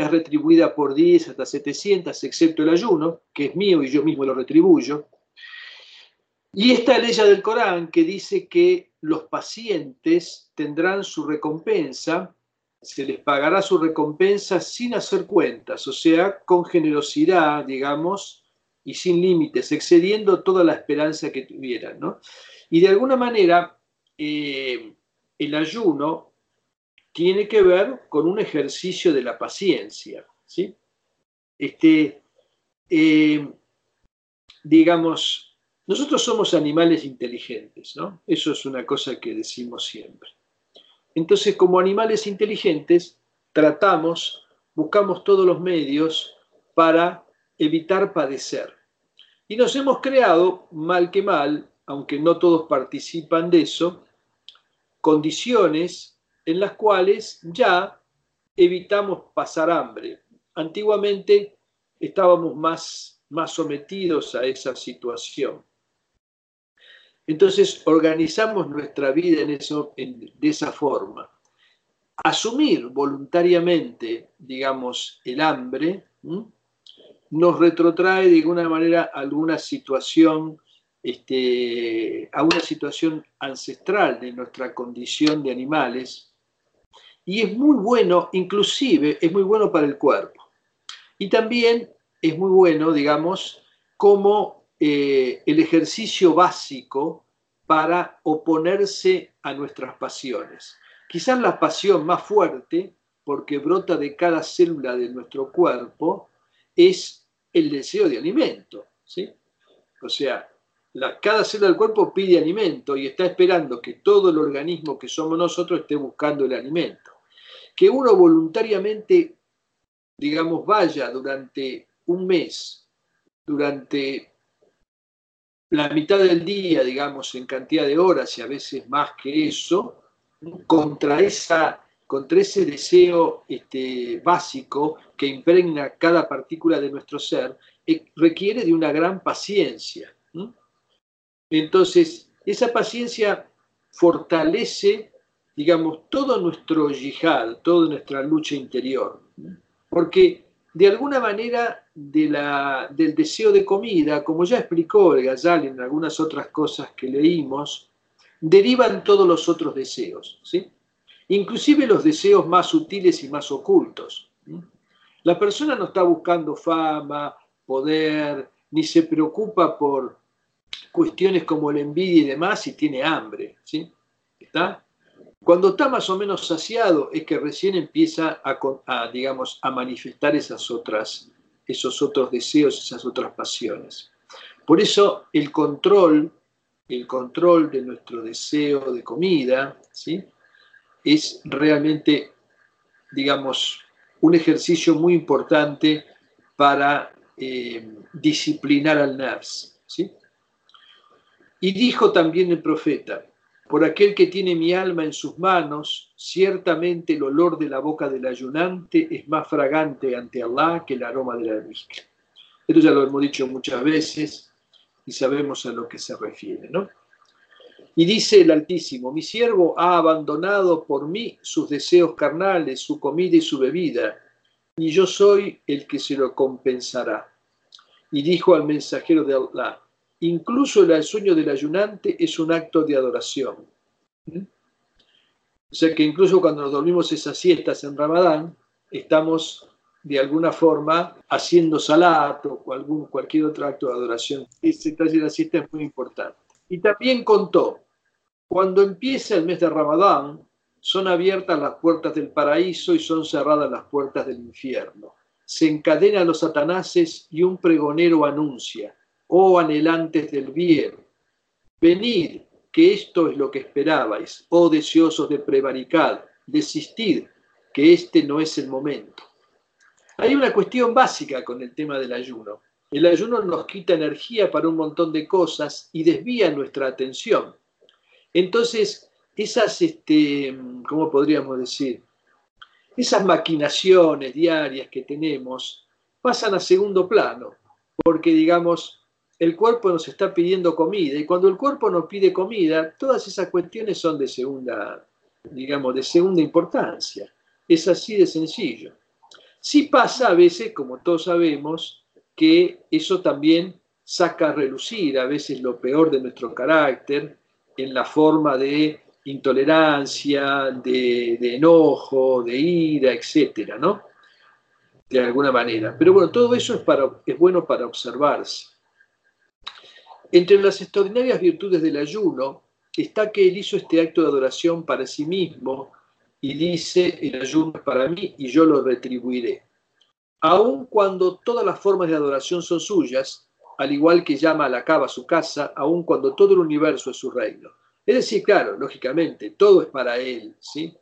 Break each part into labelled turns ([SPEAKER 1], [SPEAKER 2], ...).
[SPEAKER 1] es retribuida por 10 hasta 700, excepto el ayuno, que es mío y yo mismo lo retribuyo. Y esta ley del Corán que dice que los pacientes tendrán su recompensa, se les pagará su recompensa sin hacer cuentas, o sea, con generosidad, digamos, y sin límites, excediendo toda la esperanza que tuvieran. ¿no? Y de alguna manera, eh, el ayuno tiene que ver con un ejercicio de la paciencia. ¿sí? Este, eh, digamos, nosotros somos animales inteligentes, ¿no? Eso es una cosa que decimos siempre. Entonces, como animales inteligentes, tratamos, buscamos todos los medios para evitar padecer. Y nos hemos creado, mal que mal, aunque no todos participan de eso, condiciones en las cuales ya evitamos pasar hambre. Antiguamente estábamos más, más sometidos a esa situación. Entonces organizamos nuestra vida en eso, de esa forma. Asumir voluntariamente, digamos, el hambre nos retrotrae de alguna manera alguna situación, este, a una situación ancestral de nuestra condición de animales. Y es muy bueno, inclusive es muy bueno para el cuerpo. Y también es muy bueno, digamos, como eh, el ejercicio básico para oponerse a nuestras pasiones. Quizás la pasión más fuerte, porque brota de cada célula de nuestro cuerpo, es el deseo de alimento. ¿sí? O sea, cada célula del cuerpo pide alimento y está esperando que todo el organismo que somos nosotros esté buscando el alimento. Que uno voluntariamente, digamos, vaya durante un mes, durante la mitad del día, digamos, en cantidad de horas y a veces más que eso, contra esa contra ese deseo este, básico que impregna cada partícula de nuestro ser, eh, requiere de una gran paciencia. Entonces, esa paciencia fortalece, digamos, todo nuestro yihad, toda nuestra lucha interior. Porque de alguna manera del deseo de comida, como ya explicó el Gazal en algunas otras cosas que leímos, derivan todos los otros deseos. ¿sí? inclusive los deseos más sutiles y más ocultos. La persona no está buscando fama, poder, ni se preocupa por cuestiones como la envidia y demás y tiene hambre. ¿sí? ¿Está? Cuando está más o menos saciado es que recién empieza a, digamos, a manifestar esas otras, esos otros deseos, esas otras pasiones. Por eso el control, el control de nuestro deseo de comida, ¿sí? es realmente, digamos, un ejercicio muy importante para eh, disciplinar al nafs. ¿sí? Y dijo también el profeta, por aquel que tiene mi alma en sus manos, ciertamente el olor de la boca del ayunante es más fragante ante Allah que el aroma de la almizcle. Esto ya lo hemos dicho muchas veces y sabemos a lo que se refiere, ¿no? Y dice el Altísimo, mi siervo ha abandonado por mí sus deseos carnales, su comida y su bebida, y yo soy el que se lo compensará. Y dijo al mensajero de Allah, incluso el sueño del ayunante es un acto de adoración. ¿Mm? O sea que incluso cuando nos dormimos esas siestas en Ramadán, estamos de alguna forma haciendo salat o algún, cualquier otro acto de adoración. Ese de la siesta es muy importante. Y también contó, cuando empieza el mes de Ramadán, son abiertas las puertas del paraíso y son cerradas las puertas del infierno. Se encadenan los satanases y un pregonero anuncia, oh anhelantes del bien, venid, que esto es lo que esperabais, oh deseosos de prevaricad, desistid, que este no es el momento. Hay una cuestión básica con el tema del ayuno. El ayuno nos quita energía para un montón de cosas y desvía nuestra atención. Entonces, esas, este, ¿cómo podríamos decir? Esas maquinaciones diarias que tenemos pasan a segundo plano, porque digamos, el cuerpo nos está pidiendo comida y cuando el cuerpo nos pide comida, todas esas cuestiones son de segunda, digamos, de segunda importancia. Es así de sencillo. Sí pasa a veces, como todos sabemos, que eso también saca a relucir a veces lo peor de nuestro carácter en la forma de intolerancia, de, enojo, de ira, etcétera, ¿no? De alguna manera. Pero bueno, todo eso es, bueno para observarse. Entre las extraordinarias virtudes del ayuno está que él hizo este acto de adoración para sí mismo y dice, el ayuno es para mí y yo lo retribuiré. Aun cuando todas las formas de adoración son suyas, al igual que llama a la cava su casa, aun cuando todo el universo es su reino. Es decir, claro, lógicamente, todo es para él, ¿sí?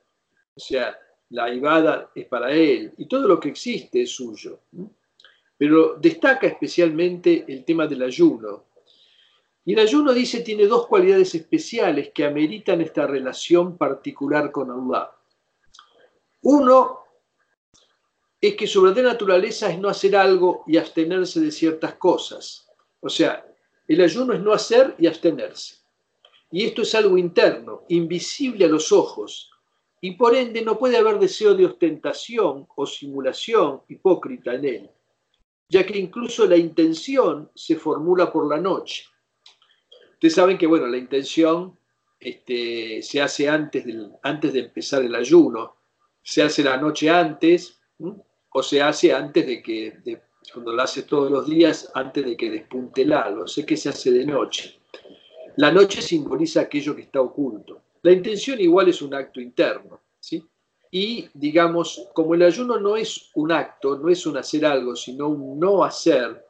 [SPEAKER 1] O sea, la ibada es para él y todo lo que existe es suyo. Pero destaca especialmente el tema del ayuno, y el ayuno, dice, tiene dos cualidades especiales que ameritan esta relación particular con Allah. Uno es que su verdadera naturaleza es no hacer algo y abstenerse de ciertas cosas. O sea, el ayuno es no hacer y abstenerse. Y esto es algo interno, invisible a los ojos, y por ende no puede haber deseo de ostentación o simulación hipócrita en él, ya que incluso la intención se formula por la noche Ustedes saben que, bueno, la intención este, se hace antes, antes de empezar el ayuno, se hace la noche antes o se hace antes de que, cuando lo hace todos los días, antes de que despunte el algo. Sé que se hace de noche. La noche simboliza aquello que está oculto. La intención igual es un acto interno, ¿sí? Y digamos, como el ayuno no es un acto, no es un hacer algo, sino un no hacer,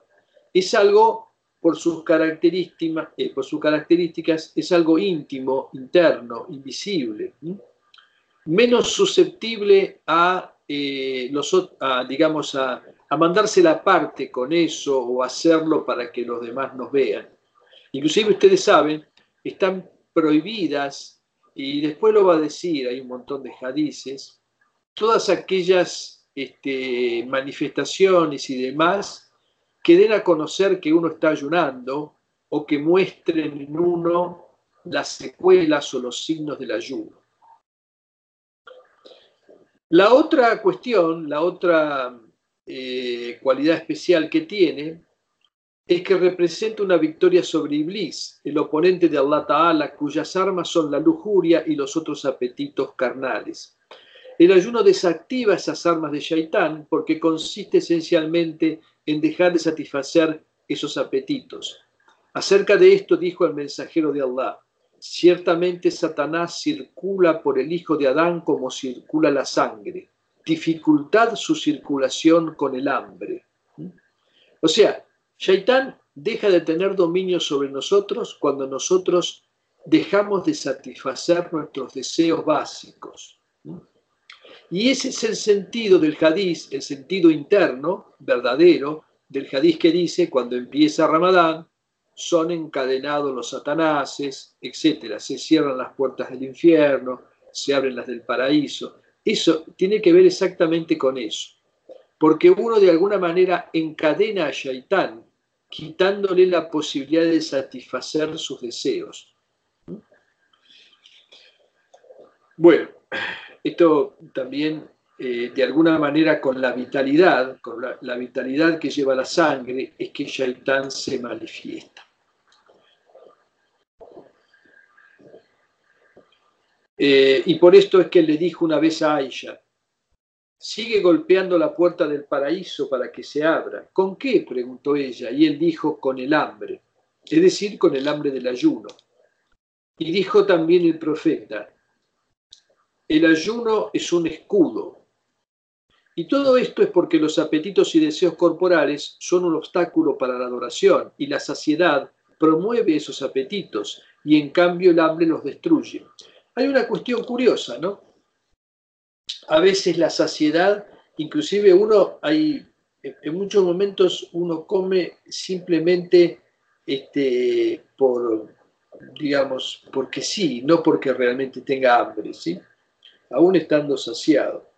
[SPEAKER 1] es algo por sus características, eh, por sus características es algo íntimo, interno, invisible, menos susceptible a, eh, los, digamos, a, a, mandarse la parte con eso o hacerlo para que los demás nos vean. Inclusive ustedes saben, están prohibidas, y después lo va a decir, hay un montón de hadices, todas aquellas este, manifestaciones y demás que den a conocer que uno está ayunando o que muestren en uno las secuelas o los signos del ayuno. La otra cuestión, la otra eh, cualidad especial que tiene es que representa una victoria sobre Iblis, el oponente de Allah Ta'ala, cuyas armas son la lujuria y los otros apetitos carnales. El ayuno desactiva esas armas de Shaitán porque consiste esencialmente en dejar de satisfacer esos apetitos. Acerca de esto dijo el mensajero de Allah, ciertamente Satanás circula por el hijo de Adán como circula la sangre, dificultad su circulación con el hambre. O sea, Shaitán deja de tener dominio sobre nosotros cuando nosotros dejamos de satisfacer nuestros deseos básicos. Y ese es el sentido del hadiz, el sentido interno, verdadero, del hadiz que dice, cuando empieza Ramadán, son encadenados los satanases, etc. Se cierran las puertas del infierno, se abren las del paraíso. Eso tiene que ver exactamente con eso. Porque uno de alguna manera encadena a Shaitán, quitándole la posibilidad de satisfacer sus deseos. Bueno, esto también, eh, de alguna manera, con la vitalidad, con la, vitalidad que lleva la sangre, es que Shaitán se manifiesta. Eh, y por esto es que le dijo una vez a Aisha, sigue golpeando la puerta del paraíso para que se abra. ¿Con qué? preguntó ella. Y él dijo, con el hambre, es decir, con el hambre del ayuno. Y dijo también el profeta, el ayuno es un escudo. Y todo esto es porque los apetitos y deseos corporales son un obstáculo para la adoración y la saciedad promueve esos apetitos y en cambio el hambre los destruye. Hay una cuestión curiosa, ¿no? A veces la saciedad inclusive uno hay, en muchos momentos uno come simplemente este, por, digamos, porque sí, no porque realmente tenga hambre, ¿sí? Aún estando saciado.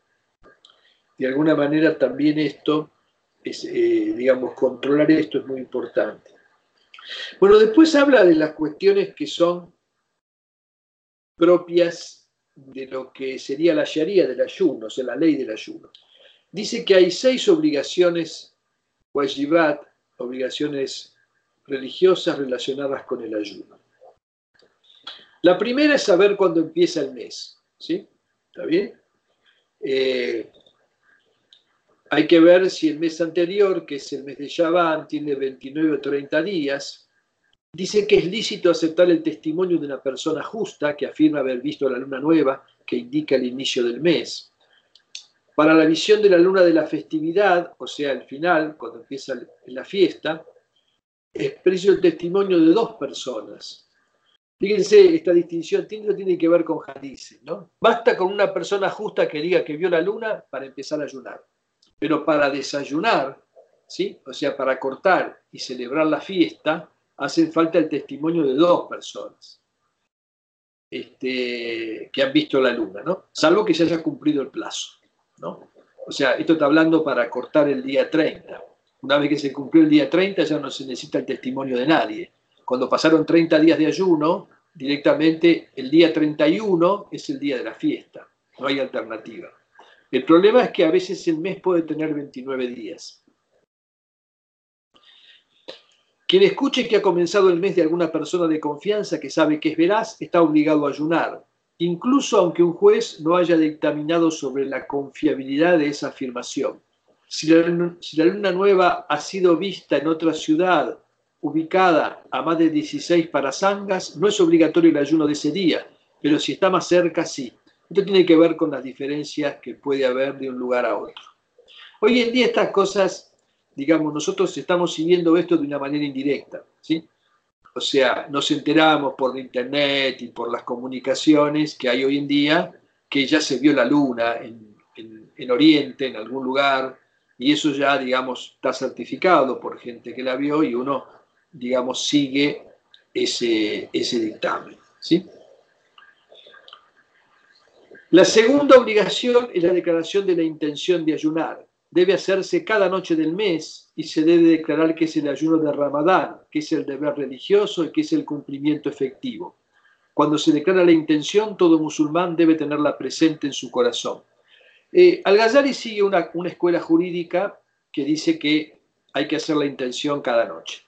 [SPEAKER 1] De alguna manera también esto, es, eh, digamos, controlar esto es muy importante. Bueno, después habla de las cuestiones que son propias de lo que sería la sharia del ayuno, o sea, la ley del ayuno. Dice que hay seis obligaciones, wajibat, obligaciones religiosas relacionadas con el ayuno. La primera es saber cuándo empieza el mes, ¿sí? ¿Está bien? Eh, hay que ver si el mes anterior, que es el mes de Shaban, tiene 29 o 30 días. Dice que es lícito aceptar el testimonio de una persona justa que afirma haber visto la luna nueva, que indica el inicio del mes. Para la visión de la luna de la festividad, o sea, el final, cuando empieza la fiesta, es preciso el testimonio de dos personas. Fíjense, esta distinción tiene, tiene que ver con Jadice, ¿no? Basta con una persona justa que diga que vio la luna para empezar a ayunar. Pero para desayunar, ¿sí? o sea, para cortar y celebrar la fiesta, hacen falta el testimonio de dos personas este, que han visto la luna, ¿no? salvo que se haya cumplido el plazo. ¿no? O sea, esto está hablando para cortar el día 30. Una vez que se cumplió el día 30 ya no se necesita el testimonio de nadie. Cuando pasaron 30 días de ayuno, directamente el día 31 es el día de la fiesta. No hay alternativa. El problema es que a veces el mes puede tener 29 días. Quien escuche que ha comenzado el mes de alguna persona de confianza que sabe que es veraz, está obligado a ayunar, incluso aunque un juez no haya dictaminado sobre la confiabilidad de esa afirmación. Si la, luna nueva ha sido vista en otra ciudad ubicada a más de 16 parasangas, no es obligatorio el ayuno de ese día, pero si está más cerca, sí. Esto tiene que ver con las diferencias que puede haber de un lugar a otro. Hoy en día estas cosas, digamos, nosotros estamos siguiendo esto de una manera indirecta, ¿sí? O sea, nos enteramos por internet y por las comunicaciones que hay hoy en día que ya se vio la luna en, en Oriente, en algún lugar, y eso ya, digamos, está certificado por gente que la vio y uno, digamos, sigue ese, ese dictamen. ¿sí? La segunda obligación es la declaración de la intención de ayunar. Debe hacerse cada noche del mes y se debe declarar que es el ayuno de Ramadán, que es el deber religioso y que es el cumplimiento efectivo. Cuando se declara la intención, todo musulmán debe tenerla presente en su corazón. Eh, Al-Ghazali sigue una, escuela jurídica que dice que hay que hacer la intención cada noche.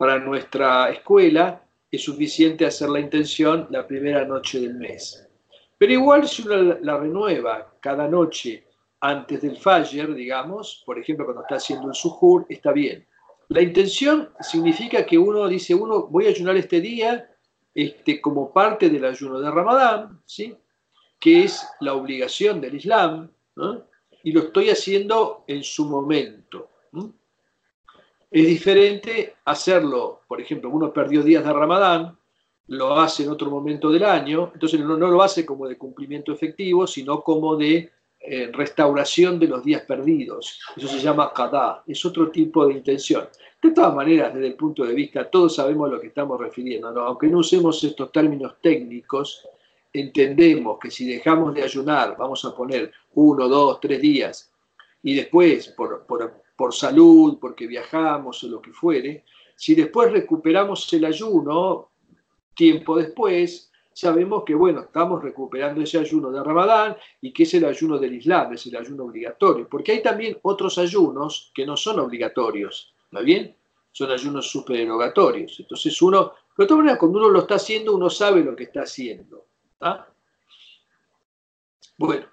[SPEAKER 1] Para nuestra escuela es suficiente hacer la intención la primera noche del mes. Pero igual si uno la renueva cada noche antes del Fajr, digamos, por ejemplo cuando está haciendo el suhur, está bien. La intención significa que uno dice, uno voy a ayunar este día este, como parte del ayuno de Ramadán, ¿sí? que es la obligación del Islam, y lo estoy haciendo en su momento. Es diferente hacerlo, por ejemplo, uno perdió días de Ramadán, lo hace en otro momento del año, entonces no, lo hace como de cumplimiento efectivo, sino como de eh, restauración de los días perdidos. Eso se llama qadá, es otro tipo de intención. De todas maneras, desde el punto de vista, todos sabemos a lo que estamos refiriendo, aunque no usemos estos términos técnicos, entendemos que si dejamos de ayunar, vamos a poner uno, dos, tres días, y después por, salud, porque viajamos o lo que fuere, si después recuperamos el ayuno, tiempo después, sabemos que, bueno, estamos recuperando ese ayuno de Ramadán y que es el ayuno del Islam, es el ayuno obligatorio, porque hay también otros ayunos que no son obligatorios, ¿no bien? Son ayunos supererogatorios. Entonces uno, pero de todas maneras, cuando uno lo está haciendo, uno sabe lo que está haciendo. ¿Ah? Bueno,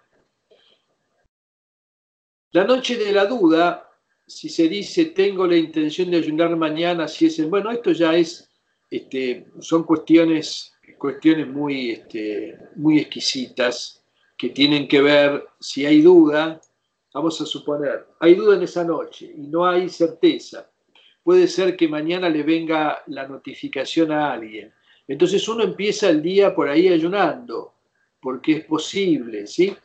[SPEAKER 1] la noche de la duda, si se dice tengo la intención de ayunar mañana, si es el, bueno, esto ya es, este, son cuestiones, cuestiones muy, este, muy exquisitas que tienen que ver si hay duda, vamos a suponer, hay duda en esa noche y no hay certeza. Puede ser que mañana le venga la notificación a alguien entonces uno empieza el día por ahí ayunando, porque es posible, ¿sí?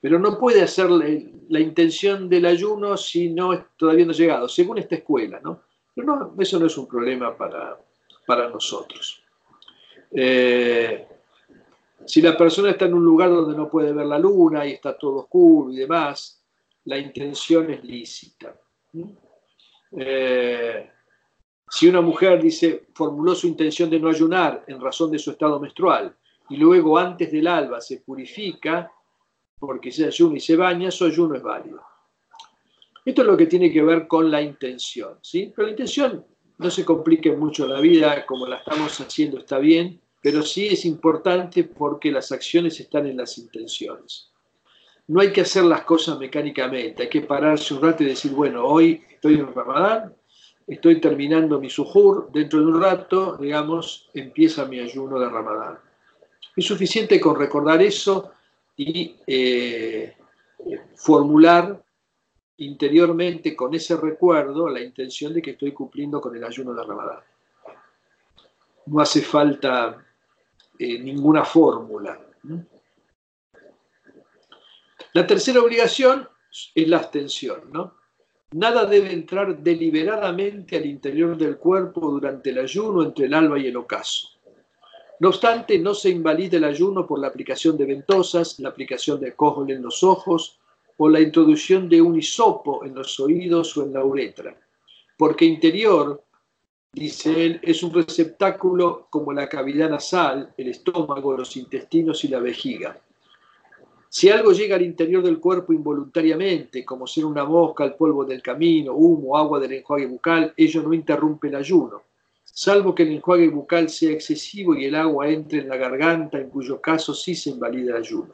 [SPEAKER 1] Pero no puede hacer la, intención del ayuno si no todavía no llegado, según esta escuela, ¿no? Pero no, eso no es un problema para, para nosotros. Eh, si la persona está en un lugar donde no puede ver la luna y está todo oscuro y demás, la intención es lícita. Eh, si una mujer dice, formuló su intención de no ayunar en razón de su estado menstrual y luego antes del alba se purifica porque se ayuna y se baña, su ayuno es válido. Esto es lo que tiene que ver con la intención, ¿sí? Pero la intención no se complique mucho la vida, como la estamos haciendo está bien, pero sí es importante porque las acciones están en las intenciones. No hay que hacer las cosas mecánicamente, hay que pararse un rato y decir, bueno, hoy estoy en Ramadán, estoy terminando mi sujur, dentro de un rato, digamos, empieza mi ayuno de Ramadán. Es suficiente con recordar eso y eh, formular interiormente con ese recuerdo la intención de que estoy cumpliendo con el ayuno de Ramadán. No hace falta eh, ninguna fórmula. La tercera obligación es la abstención, ¿no? Nada debe entrar deliberadamente al interior del cuerpo durante el ayuno entre el alba y el ocaso. No obstante, no se invalida el ayuno por la aplicación de ventosas, la aplicación de cojol en los ojos o la introducción de un hisopo en los oídos o en la uretra, porque interior, dice él, es un receptáculo como la cavidad nasal, el estómago, los intestinos y la vejiga. Si algo llega al interior del cuerpo involuntariamente, como ser una mosca, el polvo del camino, humo, agua del enjuague bucal, ello no interrumpe el ayuno, salvo que el enjuague bucal sea excesivo y el agua entre en la garganta, en cuyo caso sí se invalida el ayuno.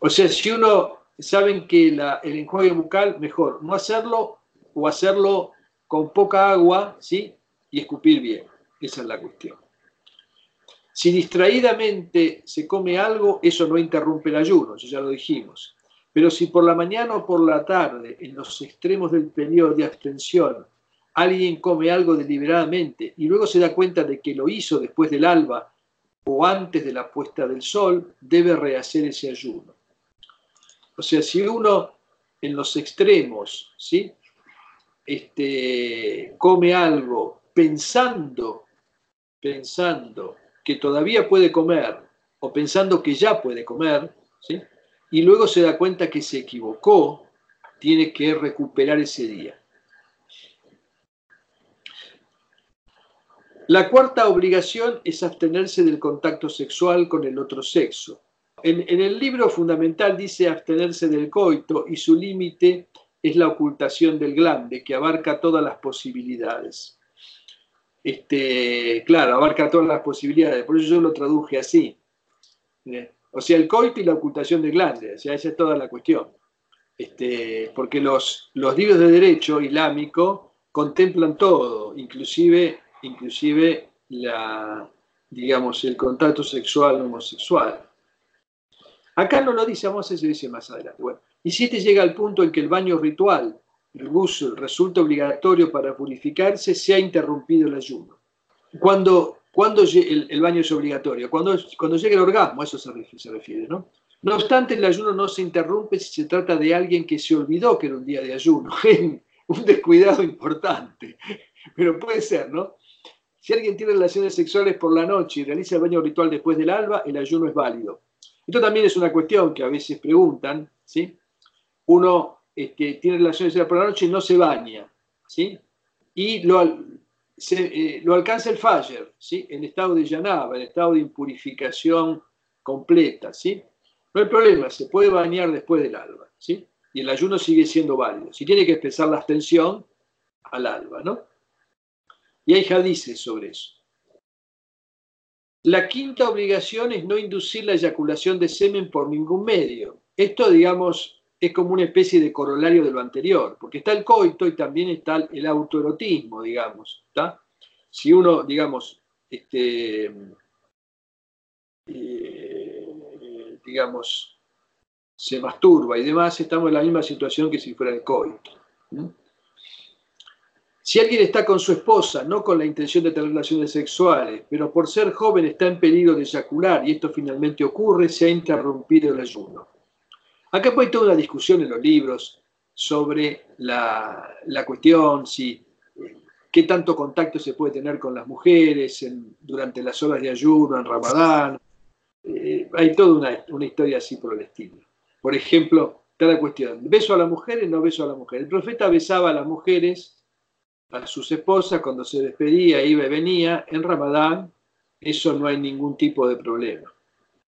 [SPEAKER 1] O sea, si uno saben que el enjuague bucal, mejor no hacerlo o hacerlo con poca agua, ¿sí? Y escupir bien. Esa es la cuestión. Si distraídamente se come algo, eso no interrumpe el ayuno, eso ya lo dijimos. Pero si por la mañana o por la tarde, en los extremos del periodo de abstención, alguien come algo deliberadamente y luego se da cuenta de que lo hizo después del alba o antes de la puesta del sol, debe rehacer ese ayuno. O sea, si uno en los extremos, ¿sí? Este, come algo pensando, pensando que todavía puede comer o pensando que ya puede comer, ¿sí? y luego se da cuenta que se equivocó, tiene que recuperar ese día. La cuarta obligación es abstenerse del contacto sexual con el otro sexo. En, el libro fundamental dice abstenerse del coito y su límite es la ocultación del glande, que abarca todas las posibilidades. Este, claro, abarca todas las posibilidades, por eso yo lo traduje así. O sea, el coito y la ocultación del glande, o sea, esa es toda la cuestión. Este, porque los, los libros de derecho islámico contemplan todo, inclusive, inclusive la, digamos, el contacto sexual homosexual. Acá no lo dice, vamos a eso dice más adelante. Y si este llega al punto en que el baño ritual, el ghusl, resulta obligatorio para purificarse, se ha interrumpido el ayuno. Cuando, cuando el, baño es obligatorio, cuando, cuando llega el orgasmo, a eso se refiere, se refiere, ¿no? No obstante, el ayuno no se interrumpe si se trata de alguien que se olvidó que era un día de ayuno. un descuidado importante. Pero puede ser, ¿no? Si alguien tiene relaciones sexuales por la noche y realiza el baño ritual después del alba, el ayuno es válido. Esto también es una cuestión que a veces preguntan, ¿sí? Uno este, tiene relaciones por la noche y no se baña, ¿sí? Y lo, eh, alcanza el faller, ¿sí? En estado de llanaba, en estado de impurificación completa, ¿sí? No hay problema, se puede bañar después del alba, ¿sí? Y el ayuno sigue siendo válido. Si tiene que expresar la abstención, al alba, ¿no? Y hay hadices sobre eso. La quinta obligación es no inducir la eyaculación de semen por ningún medio. Esto, digamos, es como una especie de corolario de lo anterior, porque está el coito y también está el autoerotismo, digamos. Si uno, digamos, este, eh, digamos, se masturba y demás, estamos en la misma situación que si fuera el coito. Si alguien está con su esposa, no con la intención de tener relaciones sexuales, pero por ser joven está en peligro de eyacular y esto finalmente ocurre, se ha interrumpido el ayuno. Acá hay toda una discusión en los libros sobre la, cuestión, si qué tanto contacto se puede tener con las mujeres durante las horas de ayuno, en Ramadán. Eh, hay toda una, historia así por el estilo. Por ejemplo, cada cuestión, beso a las mujeres, no beso a las mujeres. El profeta besaba a las mujeres, a sus esposas, cuando se despedía, iba y venía. En Ramadán, eso no hay ningún tipo de problema.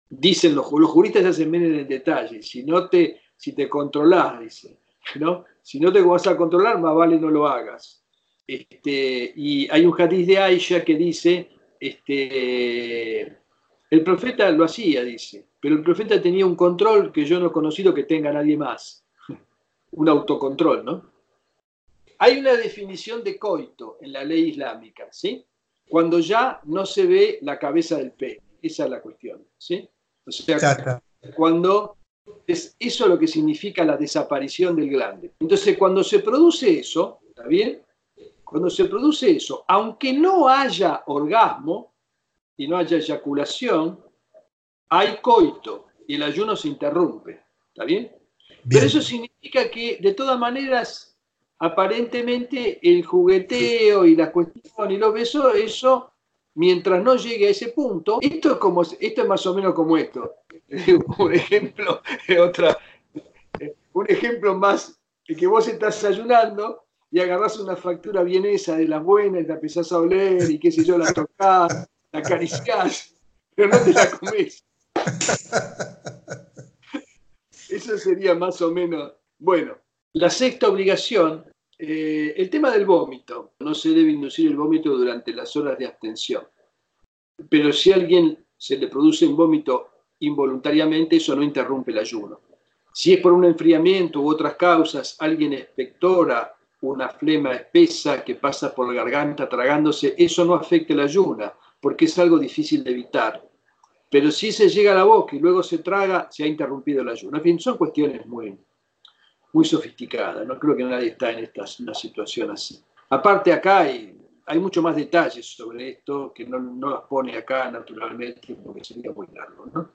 [SPEAKER 1] Dicen los, los juristas se hacen bien en el detalle. Si no te, si te controlás, dice, ¿no? Si no te vas a controlar, más vale no lo hagas. Este, y hay un hadith de Aisha que dice, este, el profeta lo hacía, dice, pero el profeta tenía un control que yo no he conocido que tenga nadie más. un autocontrol, ¿no? Hay una definición de coito en la ley islámica, ¿sí? Cuando ya no se ve la cabeza del pene. Esa es la cuestión, ¿sí? O sea, cuando es eso lo que significa la desaparición del glande. Entonces, cuando se produce eso, ¿está bien? Cuando se produce eso, aunque no haya orgasmo y no haya eyaculación, hay coito y el ayuno se interrumpe. ¿Está bien? Pero eso significa que, de todas maneras, aparentemente el jugueteo y la cuestión y los besos, eso, mientras no llegue a ese punto, esto es, como, esto es más o menos como esto. un ejemplo, otra, un ejemplo más, que vos estás ayunando y agarrás una factura vienesa de las buenas y la empezás a oler y qué sé yo, la tocás, la acariciás, pero no te la comés. Eso sería más o menos. Bueno, la sexta obligación, eh, el tema del vómito. No se debe inducir el vómito durante las horas de abstención. Pero si a alguien se le produce un vómito involuntariamente, eso no interrumpe el ayuno. Si es por un enfriamiento u otras causas, alguien espectora una flema espesa que pasa por la garganta tragándose, eso no afecta el ayuno, porque es algo difícil de evitar. Pero si se llega a la boca y luego se traga, se ha interrumpido el ayuno. En fin, son cuestiones muy, muy sofisticadas. No creo que nadie está en esta, una situación así. Aparte, acá hay, hay mucho más detalles sobre esto que no, no las pone acá naturalmente porque sería muy largo. ¿no?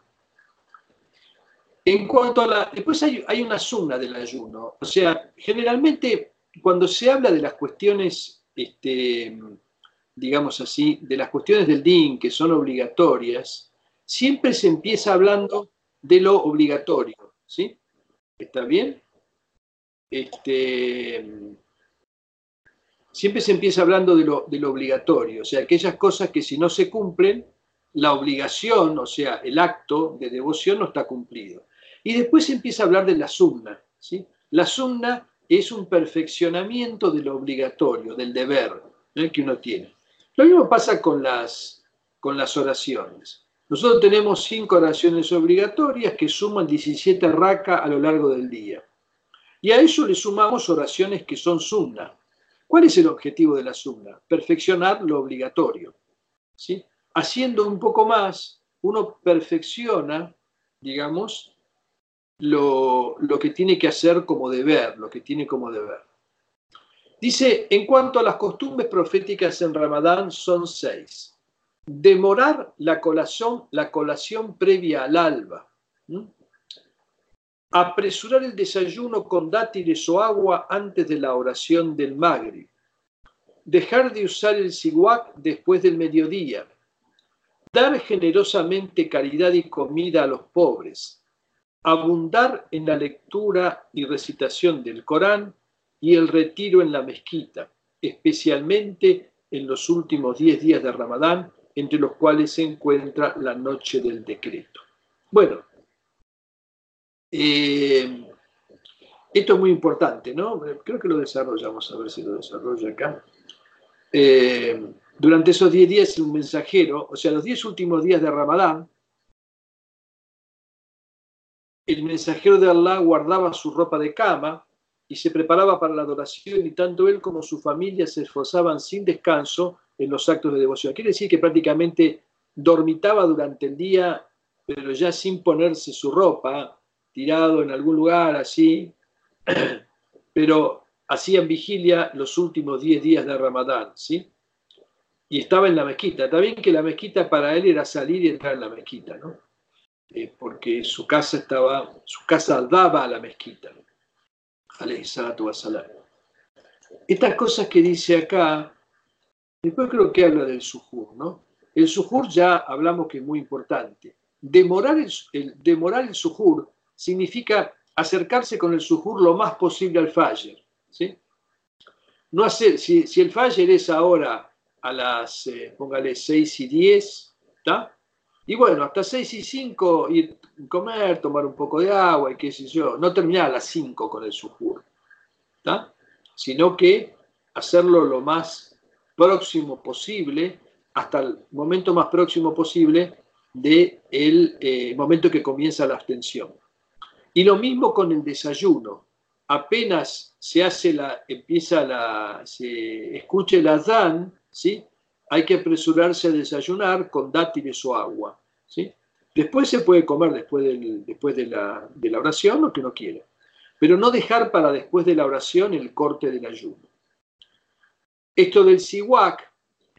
[SPEAKER 1] En cuanto a la. Después hay, hay una suma del ayuno. O sea, generalmente cuando se habla de las cuestiones, este, digamos así, de las cuestiones del DIN que son obligatorias, siempre se empieza hablando de lo obligatorio, ¿sí? ¿Está bien? Este, siempre se empieza hablando de lo, de lo obligatorio, o sea, aquellas cosas que si no se cumplen, la obligación, o sea, el acto de devoción no está cumplido. Y después se empieza a hablar de la sunna, ¿sí? La sunna es un perfeccionamiento de lo obligatorio, del deber ¿eh? que uno tiene. Lo mismo pasa con las, con las oraciones. Nosotros tenemos cinco oraciones obligatorias que suman 17 raka a lo largo del día. Y a eso le sumamos oraciones que son sunna. ¿Cuál es el objetivo de la sunna? Perfeccionar lo obligatorio. ¿sí? Haciendo un poco más, uno perfecciona, digamos, lo, lo que tiene que hacer como deber, lo que tiene como deber. Dice, en cuanto a las costumbres proféticas en Ramadán, son seis demorar la colación, la colación previa al alba, apresurar el desayuno con dátiles o agua antes de la oración del Maghrib, dejar de usar el siguac después del mediodía, dar generosamente caridad y comida a los pobres, abundar en la lectura y recitación del Corán y el retiro en la mezquita, especialmente en los últimos diez días de Ramadán entre los cuales se encuentra la noche del decreto. Bueno, eh, esto es muy importante, ¿no? Creo que lo desarrollamos, a ver si lo desarrolla acá. Eh, durante esos 10 días un mensajero, o sea, los 10 últimos días de Ramadán, el mensajero de Allah guardaba su ropa de cama y se preparaba para la adoración y tanto él como su familia se esforzaban sin descanso en los actos de devoción. Quiere decir que prácticamente dormitaba durante el día, pero ya sin ponerse su ropa, tirado en algún lugar así, pero hacían vigilia los últimos 10 días de Ramadán, ¿sí? Y estaba en la mezquita. También que la mezquita para él era salir y entrar en la mezquita, ¿no? eh, porque su casa estaba, su casa daba a la mezquita. Estas cosas que dice acá, después creo que habla del sujur, ¿no? El sujur ya hablamos que es muy importante. Demorar el, demorar el sujur significa acercarse con el sujur lo más posible al faller. ¿sí? No hacer, si, el faller es ahora a las, eh, póngale, 6 y 10, ¿está? Y bueno, hasta 6 y 5 ir a comer, tomar un poco de agua y qué sé yo, no terminar a las 5 con el sujur, ¿está? Sino que hacerlo lo más próximo posible, hasta el momento más próximo posible del de eh, momento que comienza la abstención. Y lo mismo con el desayuno. Apenas se hace la, empieza la, se escuche el azán, ¿sí? Hay que apresurarse a desayunar con dátiles o agua, ¿sí? Después se puede comer después, después de, la, oración lo que uno quiera, pero no dejar para después de la oración el corte del ayuno. Esto del siwak,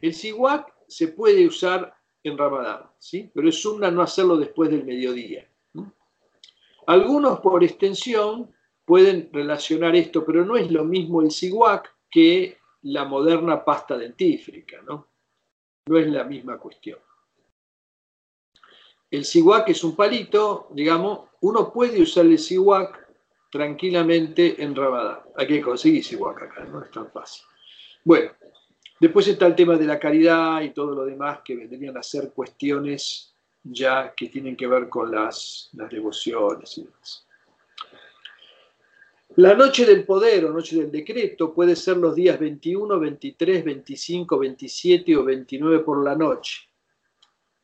[SPEAKER 1] el siwak se puede usar en Ramadán, ¿sí? pero es sunna no hacerlo después del mediodía. Algunos por extensión pueden relacionar esto, pero no es lo mismo el siwak que la moderna pasta dentífrica, ¿no? No es la misma cuestión. El siwak es un palito, digamos, uno puede usar el siwak tranquilamente en Ramadán. Hay que conseguir siwak acá, no es tan fácil. Bueno, después está el tema de la caridad y todo lo demás que vendrían a ser cuestiones ya que tienen que ver con las, devociones y demás. La noche del poder o noche del decreto puede ser los días 21, 23, 25, 27 o 29 por la noche.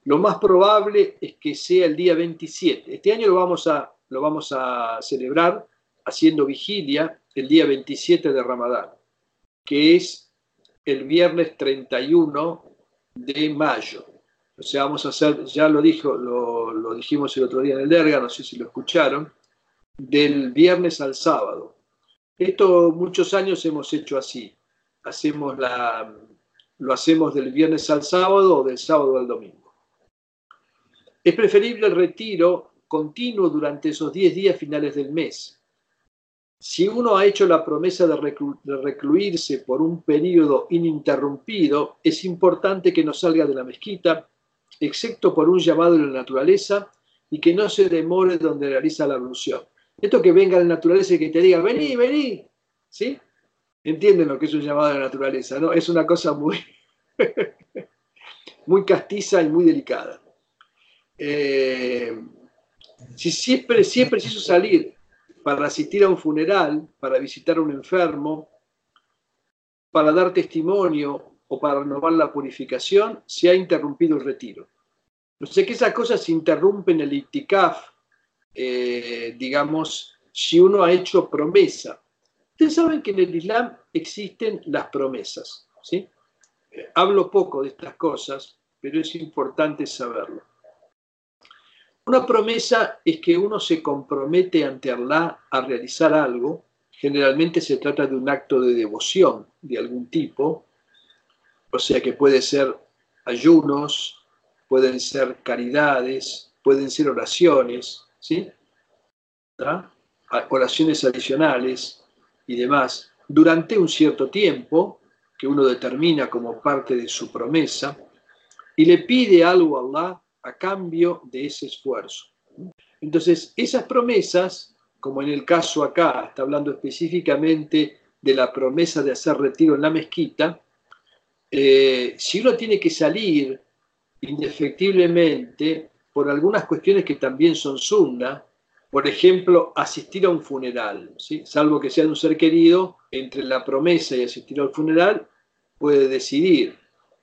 [SPEAKER 1] Lo más probable es que sea el día 27. Este año lo vamos a, lo vamos a celebrar haciendo vigilia el día 27 de Ramadán, que es el viernes 31 de mayo. O sea, vamos a hacer, ya lo dijo, lo, dijimos el otro día en el Derga, no sé si lo escucharon, del viernes al sábado. Esto muchos años hemos hecho así. Hacemos la, lo hacemos del viernes al sábado o del sábado al domingo. Es preferible el retiro continuo durante esos 10 días finales del mes. Si uno ha hecho la promesa de, recluirse por un periodo ininterrumpido, es importante que no salga de la mezquita excepto por un llamado de la naturaleza y que no se demore donde realiza la ablución. Esto que venga la naturaleza y que te diga, vení, vení, ¿sí? Entienden lo que es un llamado de la naturaleza, ¿no? Es una cosa muy, muy castiza y muy delicada. Eh, si siempre, siempre preciso salir para asistir a un funeral, para visitar a un enfermo, para dar testimonio o para renovar la purificación, se ha interrumpido el retiro. No sé que esas cosas se interrumpen el itikaf, eh, digamos, si uno ha hecho promesa. Ustedes saben que en el Islam existen las promesas, ¿sí? Hablo poco de estas cosas, pero es importante saberlo. Una promesa es que uno se compromete ante Allah a realizar algo. Generalmente se trata de un acto de devoción de algún tipo, o sea que puede ser ayunos, pueden ser caridades, pueden ser oraciones, ¿sí? oraciones adicionales y demás, durante un cierto tiempo que uno determina como parte de su promesa y le pide algo a Allah a cambio de ese esfuerzo. Entonces, esas promesas, como en el caso acá, está hablando específicamente de la promesa de hacer retiro en la mezquita, eh, si uno tiene que salir indefectiblemente por algunas cuestiones que también son sunna, por ejemplo, asistir a un funeral, ¿sí? salvo que sea de un ser querido, entre la promesa y asistir al funeral, puede decidir,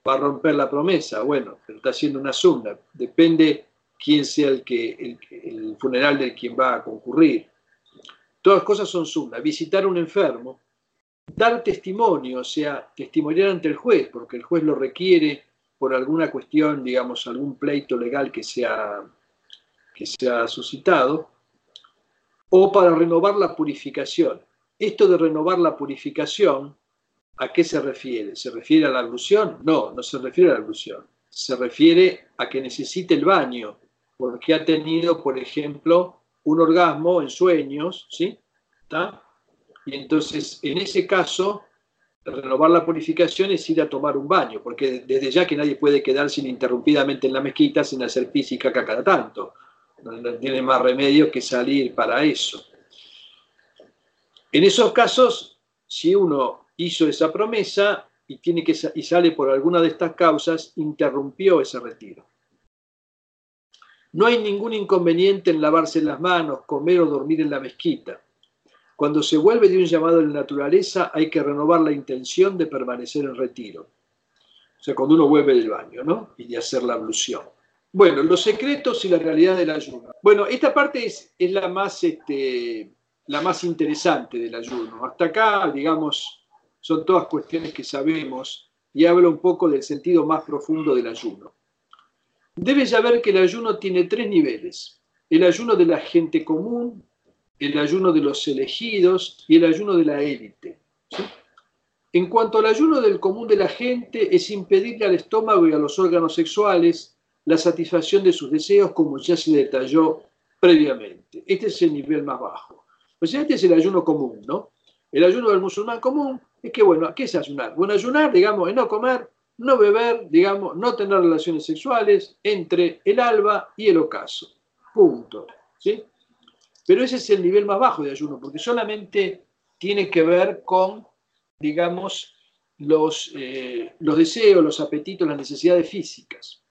[SPEAKER 1] va a romper la promesa, bueno, pero está haciendo una sunna, depende quién sea el, que, el, funeral del quien va a concurrir. Todas cosas son sunna. Visitar un enfermo, dar testimonio, o sea, testimoniar ante el juez, porque el juez lo requiere por alguna cuestión, digamos, algún pleito legal que sea que se ha suscitado, o para renovar la purificación. Esto de renovar la purificación, ¿a qué se refiere? ¿Se refiere a la alusión? No, no se refiere a la alusión. Se refiere a que necesite el baño porque ha tenido, por ejemplo, un orgasmo en sueños, ¿sí? Y entonces, en ese caso, renovar la purificación es ir a tomar un baño, porque desde ya que nadie puede quedarse ininterrumpidamente en la mezquita sin hacer física cada tanto. No, tiene más remedio que salir para eso. En esos casos, si uno hizo esa promesa y, tiene que, y sale por alguna de estas causas, interrumpió ese retiro. No hay ningún inconveniente en lavarse las manos, comer o dormir en la mezquita. Cuando se vuelve de un llamado de la naturaleza, hay que renovar la intención de permanecer en retiro. O sea, cuando uno vuelve del baño, ¿no? Y de hacer la ablución. Bueno, los secretos y la realidad del ayuno. Bueno, esta parte es, es la, más, este, la más interesante del ayuno. Hasta acá, digamos, son todas cuestiones que sabemos y habla un poco del sentido más profundo del ayuno. Debes saber que el ayuno tiene tres niveles. El ayuno de la gente común, el ayuno de los elegidos y el ayuno de la élite. En cuanto al ayuno del común de la gente, es impedirle al estómago y a los órganos sexuales la satisfacción de sus deseos, como ya se detalló previamente. Este es el nivel más bajo. Pues este es el ayuno común, ¿no? El ayuno del musulmán común es que, bueno, ¿qué es ayunar? Bueno, ayunar, digamos, es no comer, no beber, digamos, no tener relaciones sexuales entre el alba y el ocaso. Punto. ¿Sí? Pero ese es el nivel más bajo de ayuno, porque solamente tiene que ver con, digamos, los, eh, los deseos, los apetitos, las necesidades físicas.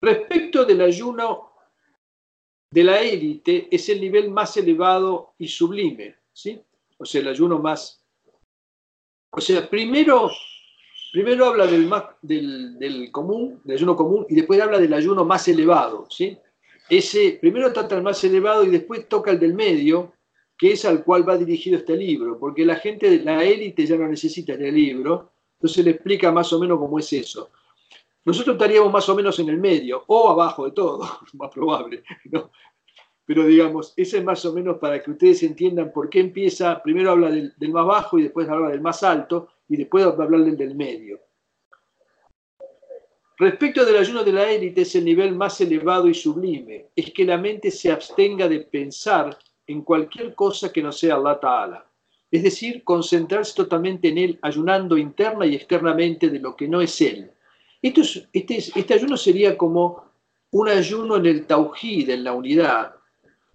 [SPEAKER 1] Respecto del ayuno de la élite, es el nivel más elevado y sublime, ¿sí? O sea, el ayuno más... O sea, primero, primero habla del, más, del, del común, del ayuno común, y después habla del ayuno más elevado, ¿sí? Ese primero trata el más elevado y después toca el del medio, que es al cual va dirigido este libro, porque la gente la élite ya no necesita este libro, entonces le explica más o menos cómo es eso. Nosotros estaríamos más o menos en el medio, o abajo de todo, más probable. Pero digamos, ese es más o menos para que ustedes entiendan por qué empieza, primero habla del, del más bajo y después habla del más alto y después va a hablar del del medio. Respecto del ayuno de la élite es el nivel más elevado y sublime, es que la mente se abstenga de pensar en cualquier cosa que no sea Allah Ta'ala, es decir, concentrarse totalmente en él, ayunando interna y externamente de lo que no es él. Esto este, este ayuno sería como un ayuno en el tawhid, en la unidad,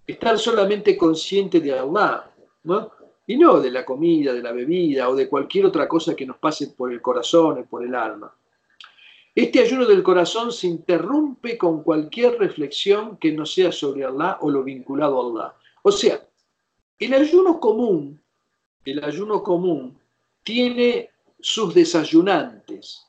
[SPEAKER 1] estar solamente consciente de Allah, ¿no? y no de la comida, de la bebida o de cualquier otra cosa que nos pase por el corazón o por el alma. Este ayuno del corazón se interrumpe con cualquier reflexión que no sea sobre Allah o lo vinculado a Allah. O sea, el ayuno común, el ayuno común tiene sus desayunantes.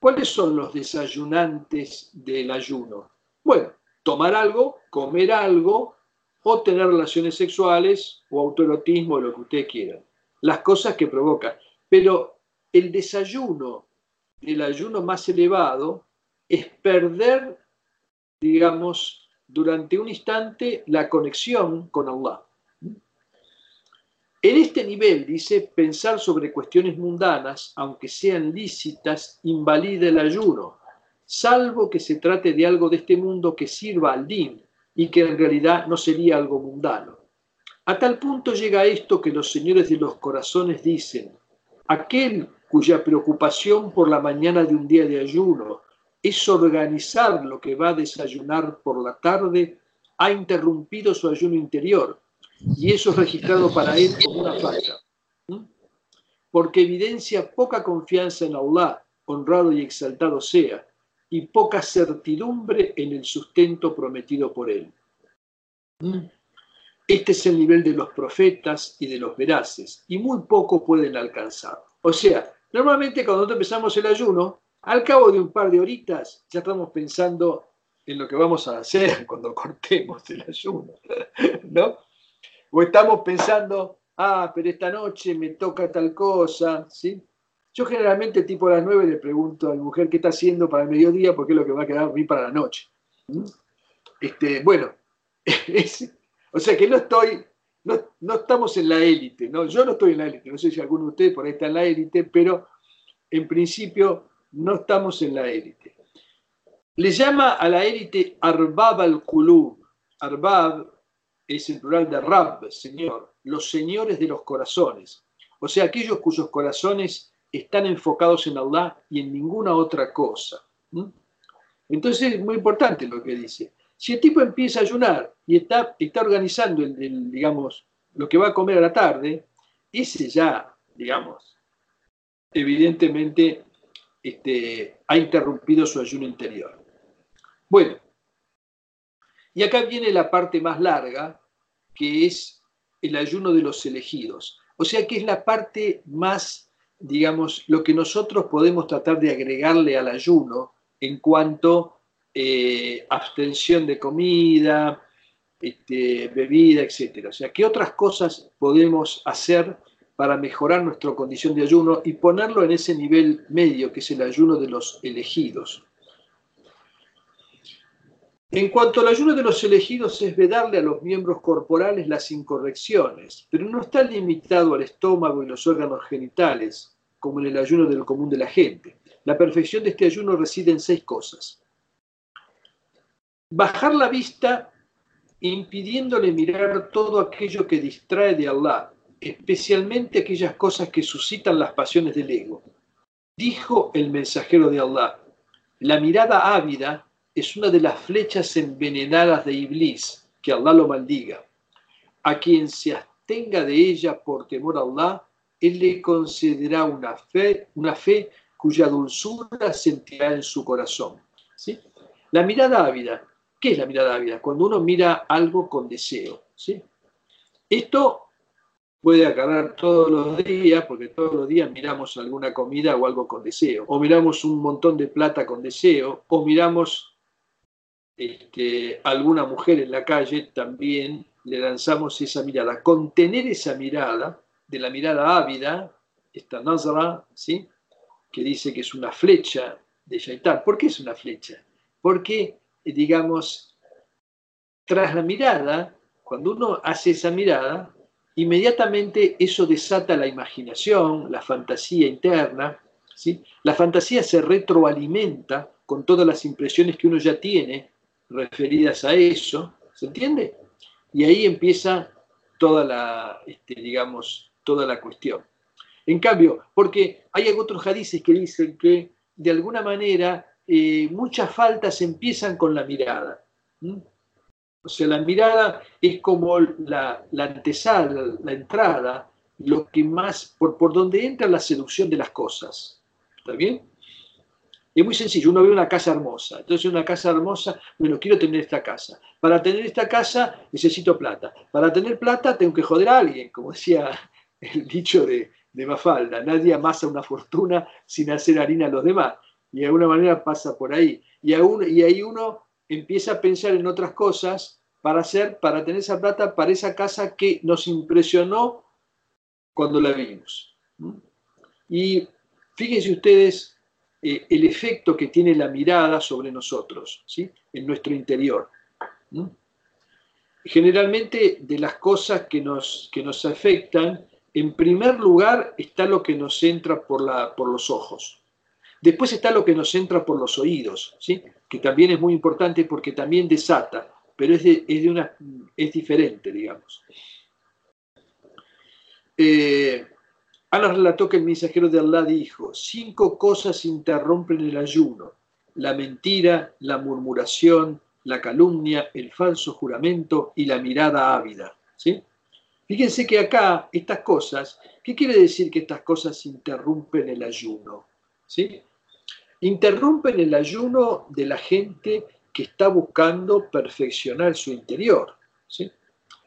[SPEAKER 1] ¿Cuáles son los desayunantes del ayuno? Bueno, tomar algo, comer algo, o tener relaciones sexuales, o autoerotismo, lo que usted quiera. Las cosas que provocan. Pero el desayuno el ayuno más elevado es perder, digamos, durante un instante la conexión con Allah. En este nivel, dice, pensar sobre cuestiones mundanas, aunque sean lícitas, invalida el ayuno, salvo que se trate de algo de este mundo que sirva al din y que en realidad no sería algo mundano. A tal punto llega esto que los señores de los corazones dicen, aquel cuya preocupación por la mañana de un día de ayuno es organizar lo que va a desayunar por la tarde, ha interrumpido su ayuno interior y eso es registrado para él como una falla. Porque evidencia poca confianza en Allah, honrado y exaltado sea, y poca certidumbre en el sustento prometido por él. Este es el nivel de los profetas y de los veraces, y muy poco pueden alcanzar. O sea, Normalmente cuando empezamos el ayuno, al cabo de un par de horitas ya estamos pensando en lo que vamos a hacer cuando cortemos el ayuno, ¿no? O estamos pensando, ah, pero esta noche me toca tal cosa, ¿sí? Yo generalmente tipo a las nueve le pregunto a mi mujer qué está haciendo para el mediodía porque es lo que va a quedar a mí para la noche. Este, bueno, o sea que no estoy no, estamos en la élite, ¿no? yo no estoy en la élite, no sé si alguno de ustedes por ahí está en la élite, pero en principio no estamos en la élite. Le llama a la élite Arbab al-Qulub. Arbab es el plural de Rab, Señor, los señores de los corazones. O sea, aquellos cuyos corazones están enfocados en Allah y en ninguna otra cosa. Entonces es muy importante lo que dice. Si el tipo empieza a ayunar y está, está organizando el, digamos, lo que va a comer a la tarde, ese ya, digamos, evidentemente este, ha interrumpido su ayuno interior. Bueno, y acá viene la parte más larga, que es el ayuno de los elegidos. O sea que es la parte más, digamos, lo que nosotros podemos tratar de agregarle al ayuno en cuanto eh, abstención de comida, este, bebida, etc. O sea, ¿qué otras cosas podemos hacer para mejorar nuestra condición de ayuno y ponerlo en ese nivel medio que es el ayuno de los elegidos? En cuanto al ayuno de los elegidos es vedarle a los miembros corporales las incorrecciones, pero no está limitado al estómago y los órganos genitales, como en el ayuno del común de la gente. La perfección de este ayuno reside en seis cosas. Bajar la vista impidiéndole mirar todo aquello que distrae de Allah, especialmente aquellas cosas que suscitan las pasiones del ego. Dijo el mensajero de Allah, la mirada ávida es una de las flechas envenenadas de Iblis, que Allah lo maldiga. A quien se abstenga de ella por temor a Allah, Él le concederá una fe, una fe cuya dulzura sentirá en su corazón. ¿Sí? La mirada ávida ¿Qué es la mirada ávida? Cuando uno mira algo con deseo. ¿sí? Esto puede acabar todos los días, porque todos los días miramos alguna comida o algo con deseo, o miramos un montón de plata con deseo, o miramos este, alguna mujer en la calle, también le lanzamos esa mirada. Contener esa mirada, de la mirada ávida, esta nazra, ¿sí? que dice que es una flecha de Shaitán. ¿Por qué es una flecha? Porque digamos, tras la mirada, cuando uno hace esa mirada, inmediatamente eso desata la imaginación, la fantasía interna. ¿sí? La fantasía se retroalimenta con todas las impresiones que uno ya tiene referidas a eso. ¿Se entiende? Y ahí empieza toda la, este, digamos, toda la cuestión. En cambio, porque hay otros hadices que dicen que de alguna manera muchas faltas empiezan con la mirada. O sea, la mirada es como la, antesala, la entrada, lo que más, por, por donde entra la seducción de las cosas. ¿Está bien? Es muy sencillo, uno ve una casa hermosa, entonces una casa hermosa, bueno, quiero tener esta casa. Para tener esta casa necesito plata. Para tener plata tengo que joder a alguien, como decía el dicho de, de Mafalda, nadie amasa una fortuna sin hacer harina a los demás y de alguna manera pasa por ahí. Y, y ahí uno empieza a pensar en otras cosas para hacer, para tener esa plata para esa casa que nos impresionó cuando la vimos. Y fíjense ustedes eh, el efecto que tiene la mirada sobre nosotros, ¿sí? en nuestro interior. Generalmente de las cosas que nos, que nos afectan, en primer lugar está lo que nos entra por, la, por los ojos. Después está lo que nos entra por los oídos, ¿sí? que también es muy importante porque también desata, pero es, de, una, es diferente, digamos. Eh, Ana relató que el mensajero de Allah dijo, cinco cosas interrumpen el ayuno, la mentira, la murmuración, la calumnia, el falso juramento y la mirada ávida. ¿sí? Fíjense que acá estas cosas, ¿qué quiere decir que estas cosas interrumpen el ayuno? ¿Sí? interrumpen el ayuno de la gente que está buscando perfeccionar su interior.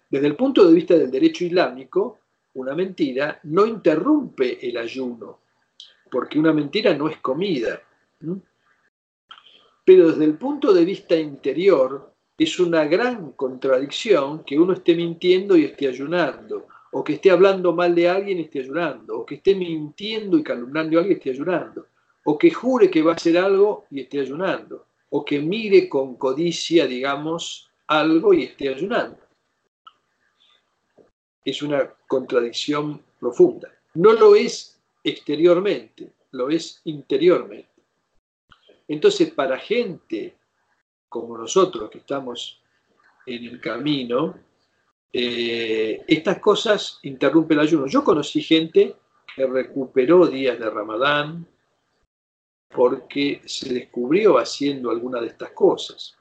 [SPEAKER 1] Desde el punto de vista del derecho islámico, una mentira no interrumpe el ayuno, porque una mentira no es comida. Pero desde el punto de vista interior, es una gran contradicción que uno esté mintiendo y esté ayunando, o que esté hablando mal de alguien esté ayunando, o que esté mintiendo y calumnando a alguien esté ayunando o que jure que va a hacer algo y esté ayunando, o que mire con codicia, digamos, algo y esté ayunando. Es una contradicción profunda. No lo es exteriormente, lo es interiormente. Entonces, para gente como nosotros que estamos en el camino, eh, estas cosas interrumpen el ayuno. Yo conocí gente que recuperó días de Ramadán porque se descubrió haciendo alguna de estas cosas.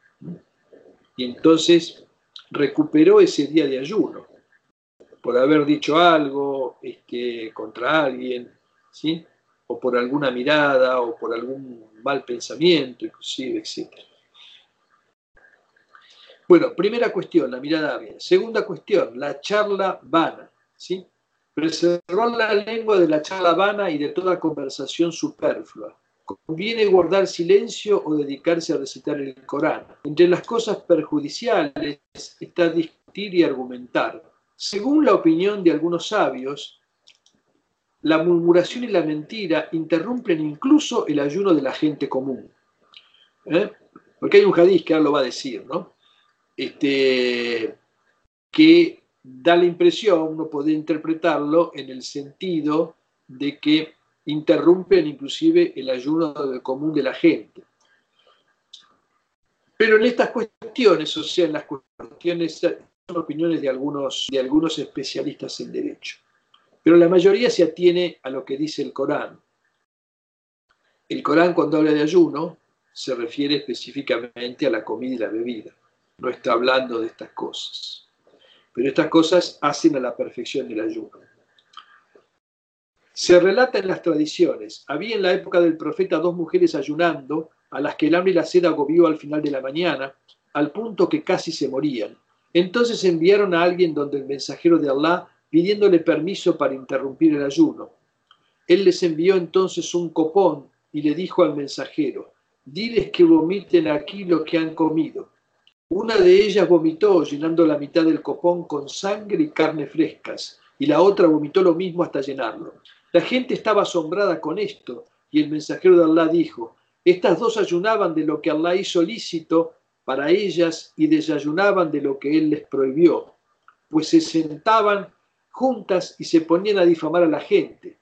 [SPEAKER 1] Y entonces recuperó ese día de ayuno por haber dicho algo este, contra alguien, ¿sí? o por alguna mirada, o por algún mal pensamiento, inclusive, etc. Bueno, primera cuestión, la mirada bien. Segunda cuestión, la charla vana. ¿sí? Preservar la lengua de la charla vana y de toda conversación superflua. Conviene guardar silencio o dedicarse a recitar el Corán. Entre las cosas perjudiciales está discutir y argumentar. Según la opinión de algunos sabios, la murmuración y la mentira interrumpen incluso el ayuno de la gente común. ¿eh? Porque hay un hadith que ahora lo va a decir, ¿no? Este, que da la impresión, uno puede interpretarlo en el sentido de que interrumpen inclusive el ayuno común de la gente. Pero en estas cuestiones, o sea, en las cuestiones, son opiniones de algunos, de algunos especialistas en derecho. Pero la mayoría se atiene a lo que dice el Corán. El Corán cuando habla de ayuno se refiere específicamente a la comida y la bebida. No está hablando de estas cosas. Pero estas cosas hacen a la perfección del ayuno. Se relata en las tradiciones, había en la época del profeta dos mujeres ayunando, a las que el hambre y la sed agobió al final de la mañana, al punto que casi se morían. Entonces enviaron a alguien donde el mensajero de Allah pidiéndole permiso para interrumpir el ayuno. Él les envió entonces un copón y le dijo al mensajero, diles que vomiten aquí lo que han comido. Una de ellas vomitó, llenando la mitad del copón con sangre y carne frescas, y la otra vomitó lo mismo hasta llenarlo. La gente estaba asombrada con esto, y el mensajero de Allah dijo, estas dos ayunaban de lo que Allah hizo lícito para ellas y desayunaban de lo que Él les prohibió, pues se sentaban juntas y se ponían a difamar a la gente.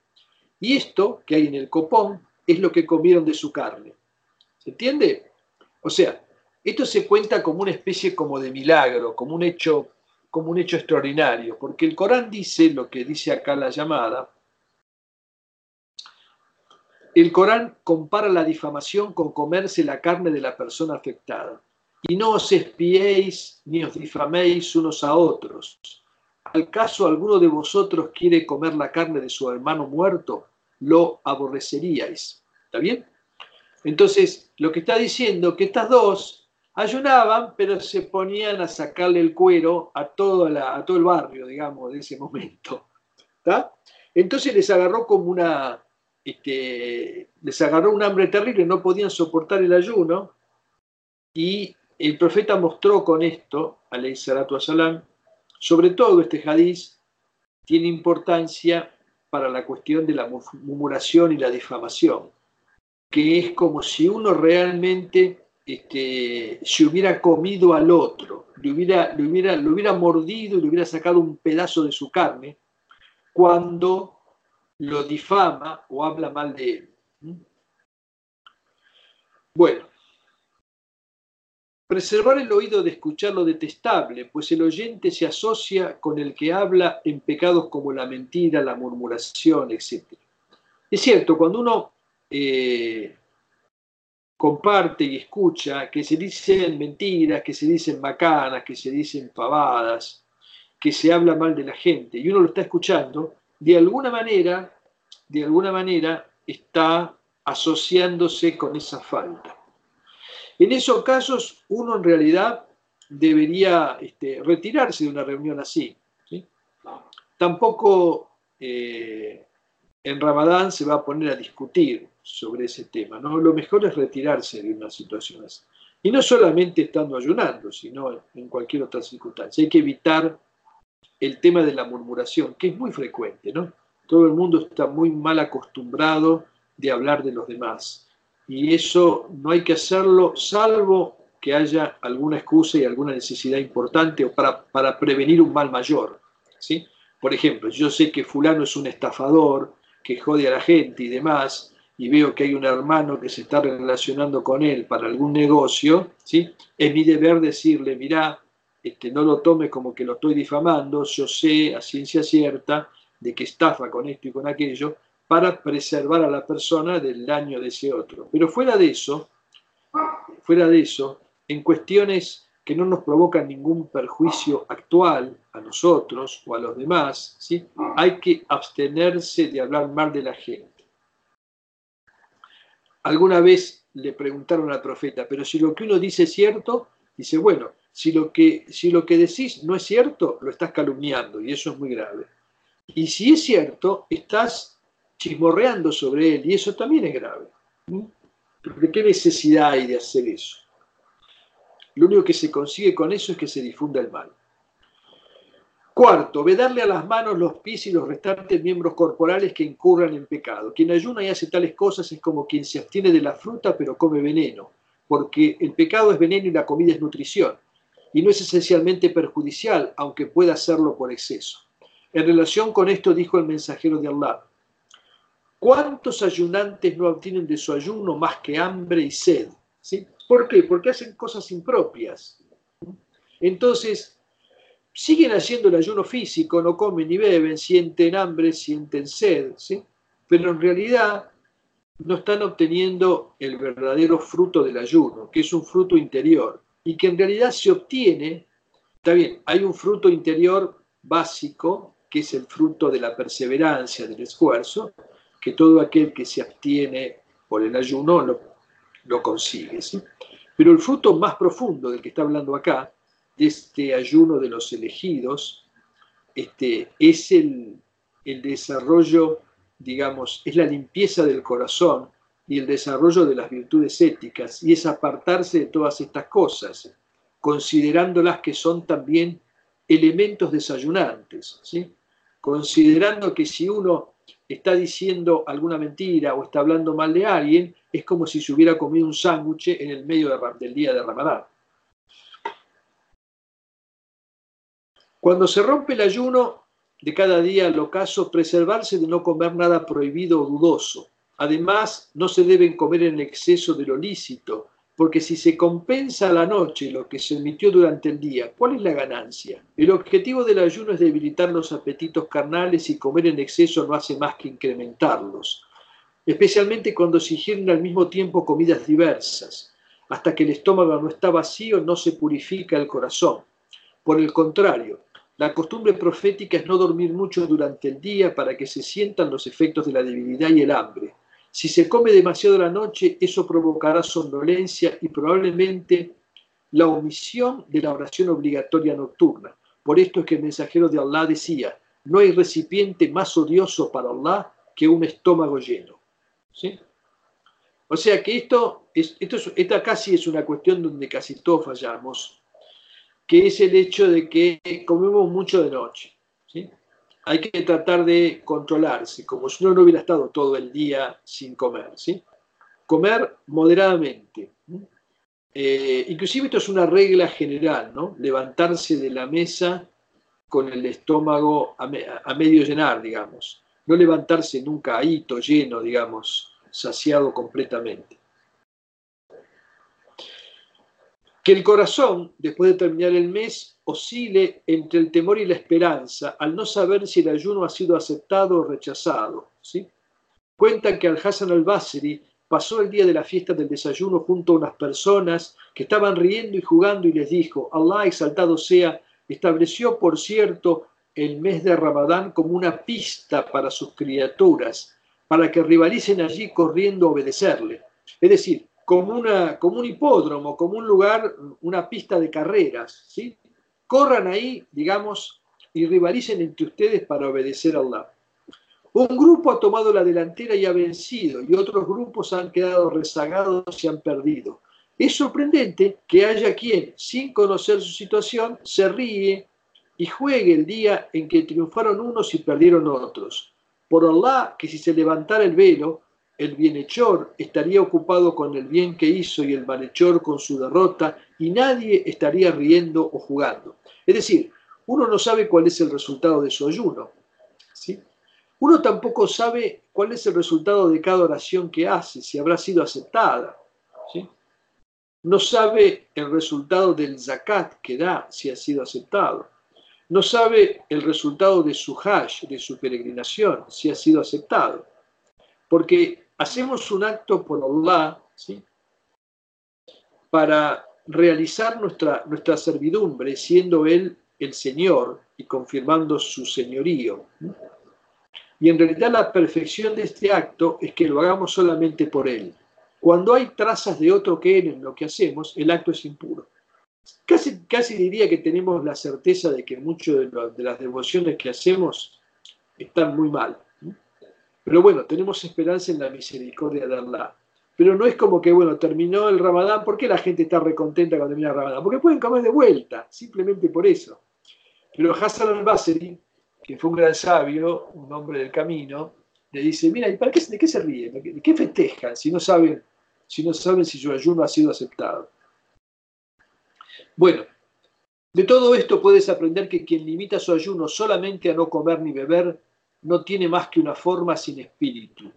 [SPEAKER 1] Y esto que hay en el copón es lo que comieron de su carne. ¿Se entiende? O sea, esto se cuenta como una especie como de milagro, como un hecho, como un hecho extraordinario, porque el Corán dice lo que dice acá la llamada. El Corán compara la difamación con comerse la carne de la persona afectada. Y no os espiéis ni os difaméis unos a otros ¿Acaso alguno de vosotros quiere comer la carne de su hermano muerto? Lo aborreceríais. ¿Está bien? Entonces, lo que está diciendo que estas dos ayunaban, pero se ponían a sacarle el cuero a todo, a todo el barrio, digamos, de ese momento. Entonces les agarró como una, este, les agarró un hambre terrible, no podían soportar el ayuno, y el profeta mostró con esto, alayhi salatu salam, sobre todo este hadiz tiene importancia para la cuestión de la murmuración y la difamación, que es como si uno realmente se hubiera comido al otro, le hubiera, le hubiera, lo hubiera mordido y le hubiera sacado un pedazo de su carne cuando lo difama o habla mal de él. ¿Mm? Bueno, Preservar el oído de escuchar lo detestable, pues el oyente se asocia con el que habla en pecados como la mentira, la murmuración, etc. Es cierto, cuando uno eh, comparte y escucha que se dicen mentiras, que se dicen macanas, que se dicen pavadas, que se habla mal de la gente, y uno lo está escuchando, de alguna manera, de alguna manera está asociándose con esa falta. En esos casos, uno en realidad debería este, retirarse de una reunión así. Tampoco eh, en Ramadán se va a poner a discutir sobre ese tema. ¿no? Lo mejor es retirarse de una situación así. Y no solamente estando ayunando, sino en cualquier otra circunstancia. Hay que evitar el tema de la murmuración, que es muy frecuente. ¿no? Todo el mundo está muy mal acostumbrado de hablar de los demás y eso no hay que hacerlo salvo que haya alguna excusa y alguna necesidad importante para, para prevenir un mal mayor. ¿sí? Por ejemplo, yo sé que fulano es un estafador, que jode a la gente y demás, y veo que hay un hermano que se está relacionando con él para algún negocio, ¿sí? es mi deber decirle, mirá, este, no lo tome como que lo estoy difamando, yo sé a ciencia cierta de que estafa con esto y con aquello, para preservar a la persona del daño de ese otro. Pero fuera de eso, fuera de eso, en cuestiones que no nos provocan ningún perjuicio actual a nosotros o a los demás, ¿sí? hay que abstenerse de hablar mal de la gente. Alguna vez le preguntaron al profeta, pero si lo que uno dice es cierto, dice, bueno, si lo que, si lo que decís no es cierto, lo estás calumniando y eso es muy grave. Y si es cierto, estás chismorreando sobre él y eso también es grave. ¿De qué necesidad hay de hacer eso? Lo único que se consigue con eso es que se difunda el mal. Cuarto, vedarle a las manos, los pies y los restantes miembros corporales que incurran en pecado. Quien ayuna y hace tales cosas es como quien se abstiene de la fruta pero come veneno, porque el pecado es veneno y la comida es nutrición, y no es esencialmente perjudicial, aunque pueda hacerlo por exceso. En relación con esto dijo el mensajero de Allah, ¿cuántos ayunantes no obtienen de su ayuno más que hambre y sed? ¿Por qué? Porque hacen cosas impropias. Entonces, siguen haciendo el ayuno físico, no comen ni beben, sienten hambre, sienten sed, ¿sí? pero en realidad no están obteniendo el verdadero fruto del ayuno, que es un fruto interior, y que en realidad se obtiene, está bien, hay un fruto interior básico, que es el fruto de la perseverancia, del esfuerzo, que todo aquel que se abstiene por el ayuno lo, lo consigue. ¿sí? Pero el fruto más profundo del que está hablando acá este ayuno de los elegidos este, es el, el desarrollo, digamos, es la limpieza del corazón y el desarrollo de las virtudes éticas, y es apartarse de todas estas cosas, considerándolas que son también elementos desayunantes, ¿sí? considerando que si uno está diciendo alguna mentira o está hablando mal de alguien, es como si se hubiera comido un sándwich en el medio del día de Ramadán. Cuando se rompe el ayuno de cada día al ocaso, preservarse de no comer nada prohibido o dudoso. Además, no se deben comer en exceso de lo lícito, porque si se compensa a la noche lo que se emitió durante el día, ¿cuál es la ganancia? El objetivo del ayuno es debilitar los apetitos carnales y comer en exceso no hace más que incrementarlos, especialmente cuando se ingieren al mismo tiempo comidas diversas. Hasta que el estómago no está vacío, no se purifica el corazón. Por el contrario, la costumbre profética es no dormir mucho durante el día para que se sientan los efectos de la debilidad y el hambre. Si se come demasiado la noche, eso provocará somnolencia y probablemente la omisión de la oración obligatoria nocturna. Por esto es que el mensajero de Allah decía, no hay recipiente más odioso para Allah que un estómago lleno. ¿Sí? O sea que esto, es, esto esta casi es una cuestión donde casi todos fallamos que es el hecho de que comemos mucho de noche. ¿sí? Hay que tratar de controlarse, como si uno no hubiera estado todo el día sin comer. ¿sí? Comer moderadamente. Eh, inclusive esto es una regla general, ¿no? Levantarse de la mesa con el estómago a, medio llenar, digamos. No levantarse nunca ahí, lleno, digamos, saciado completamente. Que el corazón, después de terminar el mes, oscile entre el temor y la esperanza, al no saber si el ayuno ha sido aceptado o rechazado. ¿sí? Cuentan que al-Hassan al-Basri pasó el día de la fiesta del desayuno junto a unas personas que estaban riendo y jugando y les dijo, Allah exaltado sea, estableció, por cierto, el mes de Ramadán como una pista para sus criaturas, para que rivalicen allí corriendo a obedecerle. Es decir, como, una, como un hipódromo, como un lugar, una pista de carreras, ¿sí? Corran ahí, digamos, y rivalicen entre ustedes para obedecer a Allah. Un grupo ha tomado la delantera y ha vencido, y otros grupos han quedado rezagados y han perdido. Es sorprendente que haya quien, sin conocer su situación, se ríe y juegue el día en que triunfaron unos y perdieron otros. Por Allah, que si se levantara el velo, el bienhechor estaría ocupado con el bien que hizo y el malhechor con su derrota y nadie estaría riendo o jugando. Es decir, uno no sabe cuál es el resultado de su ayuno. ¿sí? Uno tampoco sabe cuál es el resultado de cada oración que hace, si habrá sido aceptada. ¿sí? No sabe el resultado del zakat que da, si ha sido aceptado. No sabe el resultado de su hajj, de su peregrinación, si ha sido aceptado. Porque hacemos un acto por Allah, ¿sí? para realizar nuestra, nuestra servidumbre, siendo Él el Señor y confirmando su señorío. Y en realidad la perfección de este acto es que lo hagamos solamente por Él. Cuando hay trazas de otro que Él en lo que hacemos, el acto es impuro. Casi, casi diría que tenemos la certeza de que muchas de, de las devociones que hacemos están muy mal. Pero bueno, tenemos esperanza en la misericordia de Allah. Pero no es como que, bueno, terminó el ramadán. ¿Por qué la gente está recontenta cuando termina el ramadán? Porque pueden comer de vuelta, simplemente por eso. Pero Hassan al-Basri, que fue un gran sabio, un hombre del camino, le dice, mira, ¿y para qué, de qué se ríen? ¿De qué festejan si no saben si, no saben si su ayuno ha sido aceptado? Bueno, de todo esto puedes aprender que quien limita su ayuno solamente a no comer ni beber no tiene más que una forma sin espíritu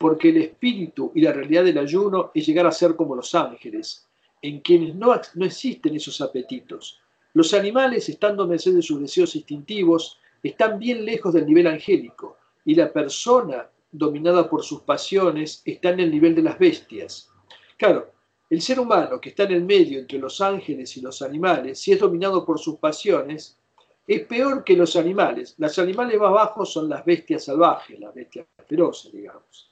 [SPEAKER 1] porque el espíritu y la realidad del ayuno es llegar a ser como los ángeles, en quienes no, no existen esos apetitos. Los animales, estando a merced de sus deseos instintivos, están bien lejos del nivel angélico, y la persona dominada por sus pasiones está en el nivel de las bestias. Claro, el ser humano que está en el medio entre los ángeles y los animales, si es dominado por sus pasiones, es peor que los animales. Los animales más bajos son las bestias salvajes, las bestias feroces, digamos.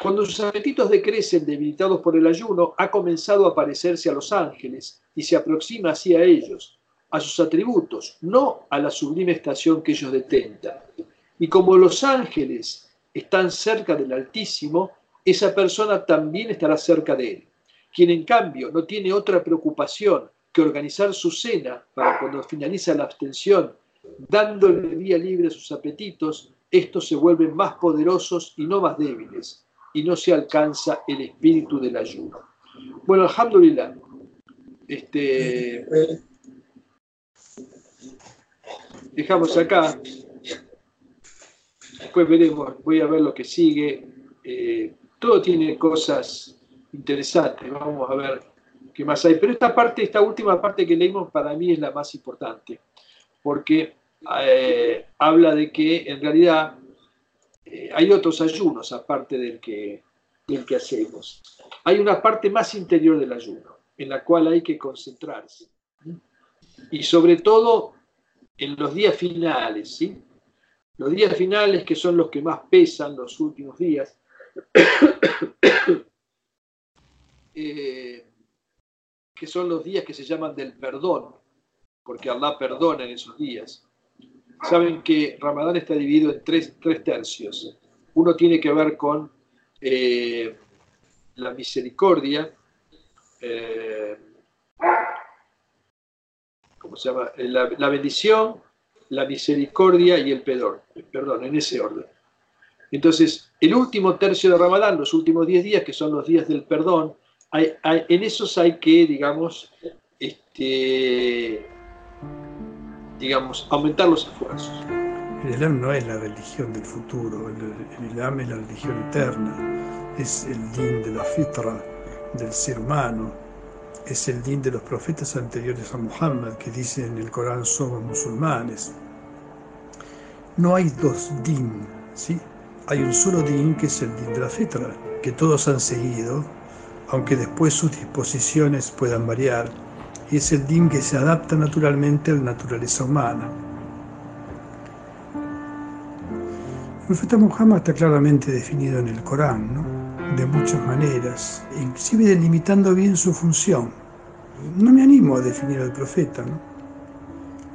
[SPEAKER 1] Cuando sus apetitos decrecen debilitados por el ayuno, ha comenzado a parecerse a los ángeles y se aproxima así a ellos, a sus atributos, no a la sublime estación que ellos detentan. Y como los ángeles están cerca del Altísimo, esa persona también estará cerca de él. Quien en cambio no tiene otra preocupación que organizar su cena para cuando finaliza la abstención, dándole vía libre a sus apetitos, estos se vuelven más poderosos y no más débiles y no se alcanza el espíritu del ayuno. Bueno, alhamdulillah. Este, dejamos acá. Después veremos, voy a ver lo que sigue. Eh, todo tiene cosas interesantes. Vamos a ver más hay. Pero esta parte, esta última parte que leímos, para mí es la más importante. Porque eh, habla de que en realidad eh, hay otros ayunos aparte del que, del que hacemos. Hay una parte más interior del ayuno, en la cual hay que concentrarse. Y sobre todo en los días finales, ¿sí? Los días finales que son los que más pesan, los últimos días, eh, que son los días que se llaman del perdón, porque Allah perdona en esos días. Saben que Ramadán está dividido en tres, tercios. Uno tiene que ver con eh, la misericordia, eh, ¿cómo se llama? Eh, la, bendición, la misericordia y el perdón, perdón, en ese orden. Entonces, el último tercio de Ramadán, los últimos 10 días, que son los días del perdón, en esos hay que, digamos, este, digamos, aumentar los esfuerzos.
[SPEAKER 2] El Islam no es la religión del futuro, el, Islam es la religión eterna, es el din de la fitra del ser humano, es el din de los profetas anteriores a Muhammad que dicen en el Corán somos musulmanes. No hay dos din, ¿sí? Hay un solo din que es el din de la fitra, que todos han seguido, aunque después sus disposiciones puedan variar y es el din que se adapta naturalmente a la naturaleza humana. El profeta Muhammad está claramente definido en el Corán, de muchas maneras, inclusive delimitando bien su función. No me animo a definir al profeta, ¿no?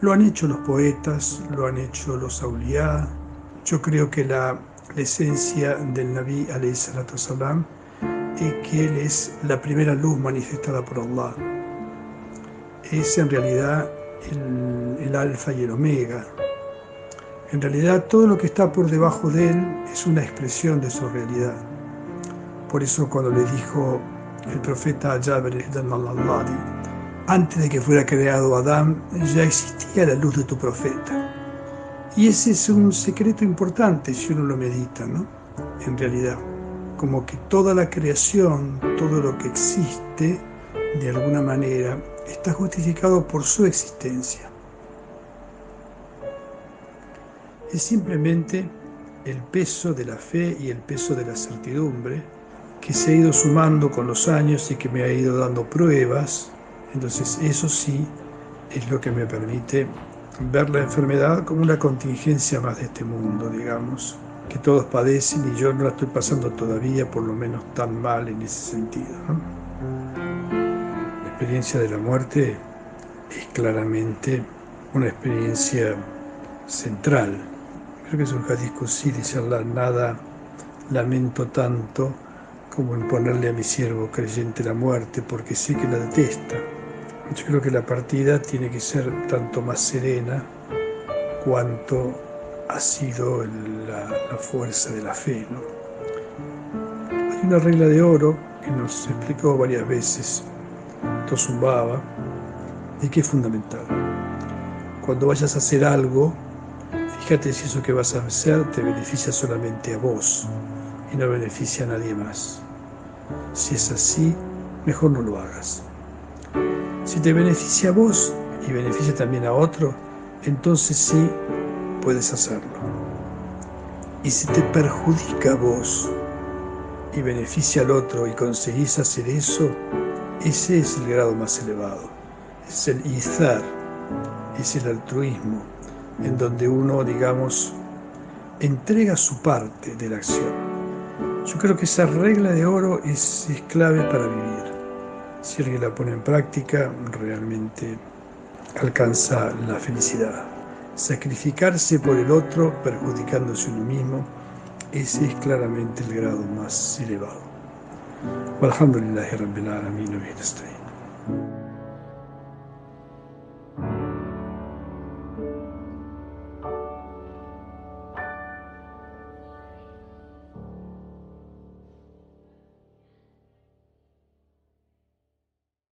[SPEAKER 2] Lo han hecho los poetas, lo han hecho los auliá. Yo creo que la, esencia del Nabi salam es que él es la primera luz manifestada por Allah es en realidad el, alfa y el omega. En realidad todo lo que está por debajo de él es una expresión de su realidad. Por eso cuando le dijo el profeta Jabir antes de que fuera creado Adán, ya existía la luz de tu profeta. Y ese es un secreto importante si uno lo medita, ¿no? En realidad, como que toda la creación, todo lo que existe, de alguna manera, está justificado por su existencia. Es simplemente el peso de la fe y el peso de la certidumbre que se ha ido sumando con los años y que me ha ido dando pruebas. Entonces eso sí es lo que me permite ver la enfermedad como una contingencia más de este mundo, digamos, que todos padecen y yo no la estoy pasando todavía por lo menos tan mal en ese sentido. La experiencia de la muerte es claramente una experiencia central. Creo que es un hadith sí, dice nada lamento tanto como imponerle a mi siervo creyente la muerte, porque sé que la detesta. Yo creo que la partida tiene que ser tanto más serena cuanto ha sido la, fuerza de la fe. Hay una regla de oro que nos explicó varias veces Tosumbaba y que es fundamental. Cuando vayas a hacer algo, fíjate si eso que vas a hacer te beneficia solamente a vos y no beneficia a nadie más. Si es así, mejor no lo hagas. Si te beneficia a vos y beneficia también a otro, entonces sí puedes hacerlo. Y si te perjudica a vos y beneficia al otro y conseguís hacer eso, ese es el grado más elevado. Es el izar, es el altruismo, en donde uno, digamos, entrega su parte de la acción. Yo creo que esa regla de oro es, es clave para vivir si alguien la pone en práctica, realmente alcanza la felicidad. Sacrificarse por el otro, perjudicándose uno mismo, ese es claramente el grado más elevado.